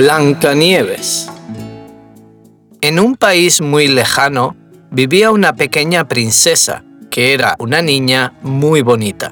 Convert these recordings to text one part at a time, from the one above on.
Blancanieves. En un país muy lejano vivía una pequeña princesa que era una niña muy bonita.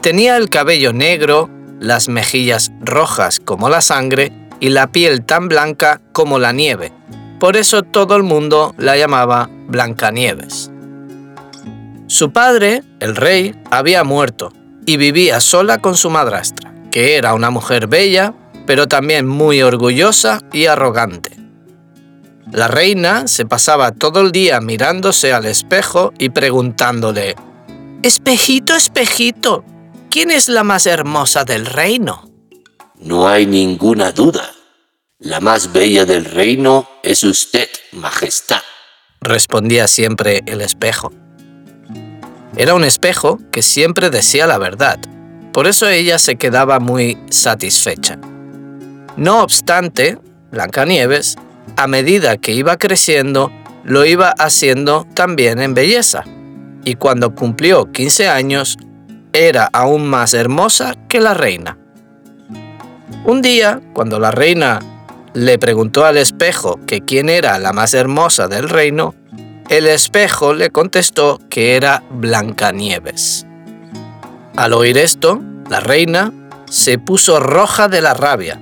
Tenía el cabello negro, las mejillas rojas como la sangre y la piel tan blanca como la nieve. Por eso todo el mundo la llamaba Blancanieves. Su padre, el rey, había muerto y vivía sola con su madrastra, que era una mujer bella, pero también muy orgullosa y arrogante. La reina se pasaba todo el día mirándose al espejo y preguntándole, Espejito, espejito, ¿quién es la más hermosa del reino? No hay ninguna duda. La más bella del reino es usted, Majestad. respondía siempre el espejo. Era un espejo que siempre decía la verdad, por eso ella se quedaba muy satisfecha. No obstante, Blancanieves, a medida que iba creciendo, lo iba haciendo también en belleza, y cuando cumplió 15 años, era aún más hermosa que la reina. Un día, cuando la reina le preguntó al espejo que quién era la más hermosa del reino, el espejo le contestó que era Blancanieves. Al oír esto, la reina se puso roja de la rabia.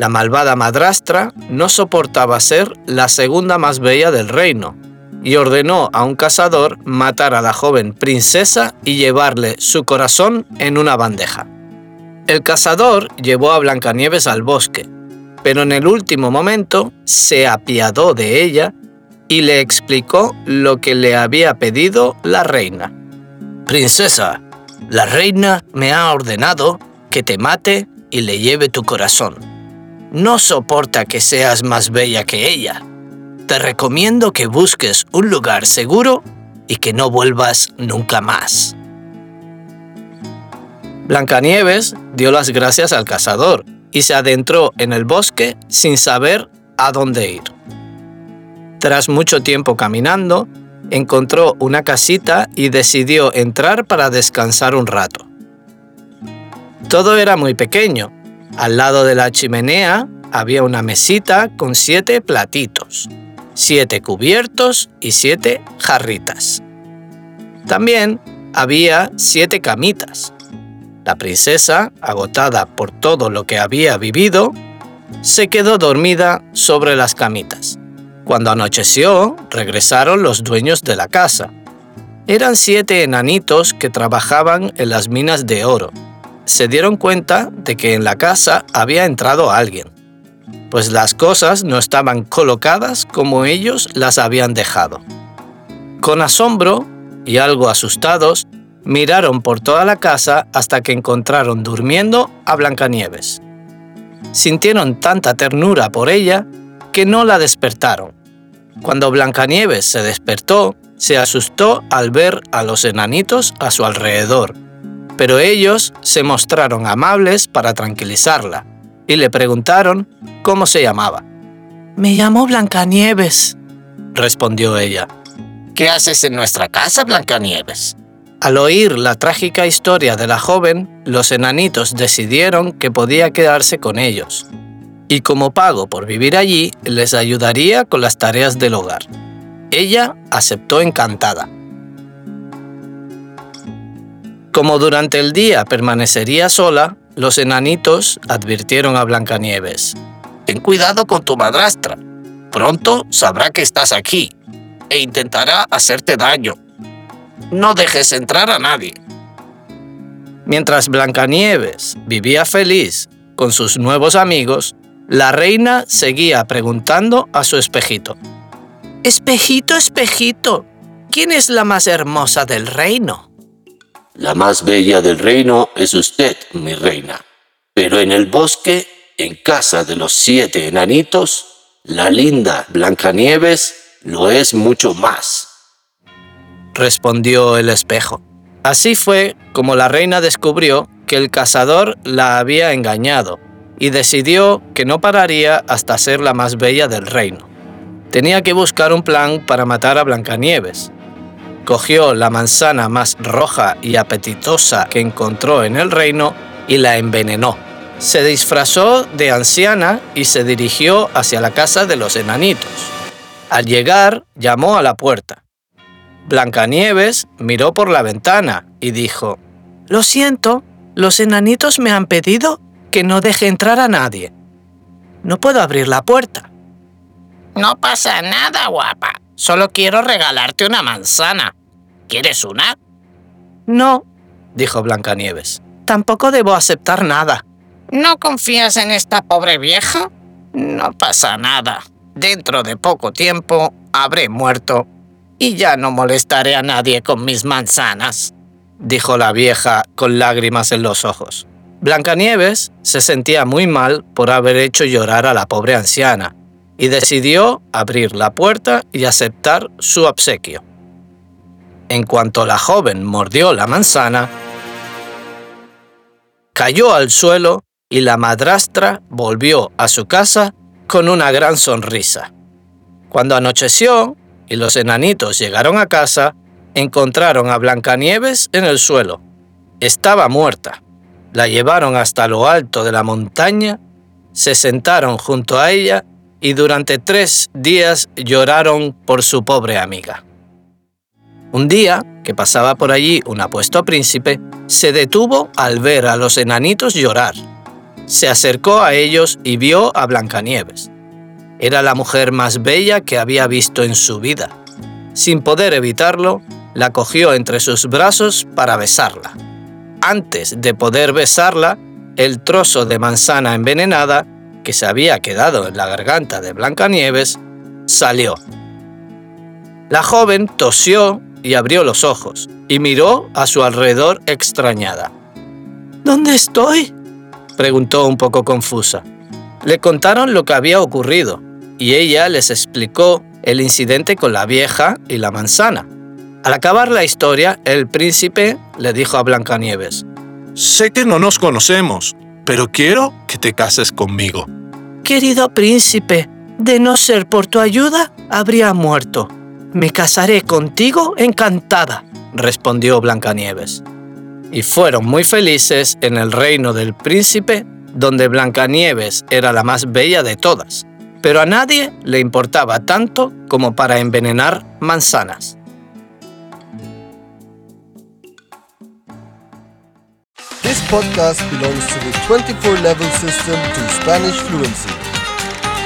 La malvada madrastra no soportaba ser la segunda más bella del reino y ordenó a un cazador matar a la joven princesa y llevarle su corazón en una bandeja. El cazador llevó a Blancanieves al bosque, pero en el último momento se apiadó de ella y le explicó lo que le había pedido la reina. Princesa, la reina me ha ordenado que te mate y le lleve tu corazón. No soporta que seas más bella que ella. Te recomiendo que busques un lugar seguro y que no vuelvas nunca más. Blancanieves dio las gracias al cazador y se adentró en el bosque sin saber a dónde ir. Tras mucho tiempo caminando, encontró una casita y decidió entrar para descansar un rato. Todo era muy pequeño. Al lado de la chimenea había una mesita con siete platitos, siete cubiertos y siete jarritas. También había siete camitas. La princesa, agotada por todo lo que había vivido, se quedó dormida sobre las camitas. Cuando anocheció, regresaron los dueños de la casa. Eran siete enanitos que trabajaban en las minas de oro. Se dieron cuenta de que en la casa había entrado alguien, pues las cosas no estaban colocadas como ellos las habían dejado. Con asombro y algo asustados, miraron por toda la casa hasta que encontraron durmiendo a Blancanieves. Sintieron tanta ternura por ella que no la despertaron. Cuando Blancanieves se despertó, se asustó al ver a los enanitos a su alrededor, pero ellos se mostraron amables para tranquilizarla y le preguntaron cómo se llamaba. Me llamo Blancanieves, respondió ella. ¿Qué haces en nuestra casa, Blancanieves? Al oír la trágica historia de la joven, los enanitos decidieron que podía quedarse con ellos, y como pago por vivir allí, les ayudaría con las tareas del hogar. Ella aceptó encantada. Como durante el día permanecería sola, los enanitos advirtieron a Blancanieves. Ten cuidado con tu madrastra. Pronto sabrá que estás aquí e intentará hacerte daño. No dejes entrar a nadie. Mientras Blancanieves vivía feliz con sus nuevos amigos, la reina seguía preguntando a su espejito. Espejito, espejito, ¿quién es la más hermosa del reino? La más bella del reino es usted, mi reina. Pero en el bosque, en casa de los siete enanitos, la linda Blancanieves lo es mucho más. Respondió el espejo. Así fue como la reina descubrió que el cazador la había engañado y decidió que no pararía hasta ser la más bella del reino. Tenía que buscar un plan para matar a Blancanieves. Cogió la manzana más roja y apetitosa que encontró en el reino y la envenenó. Se disfrazó de anciana y se dirigió hacia la casa de los enanitos. Al llegar, llamó a la puerta. Blancanieves miró por la ventana y dijo, Lo siento, los enanitos me han pedido que no deje entrar a nadie. No puedo abrir la puerta. No pasa nada, guapa. Solo quiero regalarte una manzana. ¿Quieres una? No, dijo Blancanieves. Tampoco debo aceptar nada. ¿No confías en esta pobre vieja? No pasa nada. Dentro de poco tiempo habré muerto y ya no molestaré a nadie con mis manzanas, dijo la vieja con lágrimas en los ojos. Blancanieves se sentía muy mal por haber hecho llorar a la pobre anciana y decidió abrir la puerta y aceptar su obsequio. En cuanto la joven mordió la manzana, cayó al suelo y la madrastra volvió a su casa con una gran sonrisa. Cuando anocheció y los enanitos llegaron a casa, encontraron a Blancanieves en el suelo. Estaba muerta. La llevaron hasta lo alto de la montaña, se sentaron junto a ella y durante tres días lloraron por su pobre amiga. Un día, que pasaba por allí un apuesto príncipe, se detuvo al ver a los enanitos llorar. Se acercó a ellos y vio a Blancanieves. Era la mujer más bella que había visto en su vida. Sin poder evitarlo, la cogió entre sus brazos para besarla antes de poder besarla, el trozo de manzana envenenada que se había quedado en la garganta de Blancanieves salió. La joven tosió y abrió los ojos y miró a su alrededor extrañada. ¿Dónde estoy? preguntó un poco confusa. Le contaron lo que había ocurrido y ella les explicó el incidente con la vieja y la manzana. Al acabar la historia, el príncipe le dijo a Blancanieves, Sé que no nos conocemos, pero quiero que te cases conmigo. Querido príncipe, de no ser por tu ayuda, habría muerto. Me casaré contigo encantada, respondió Blancanieves. Y fueron muy felices en el reino del príncipe, donde Blancanieves era la más bella de todas, pero a nadie le importaba tanto como para envenenar manzanas. This podcast belongs to the 24 level system to Spanish fluency.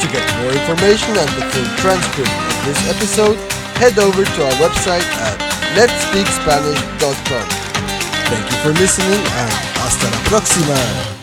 To get more information and the full transcript of this episode, head over to our website at letspeakspanish.com. Thank you for listening and hasta la próxima!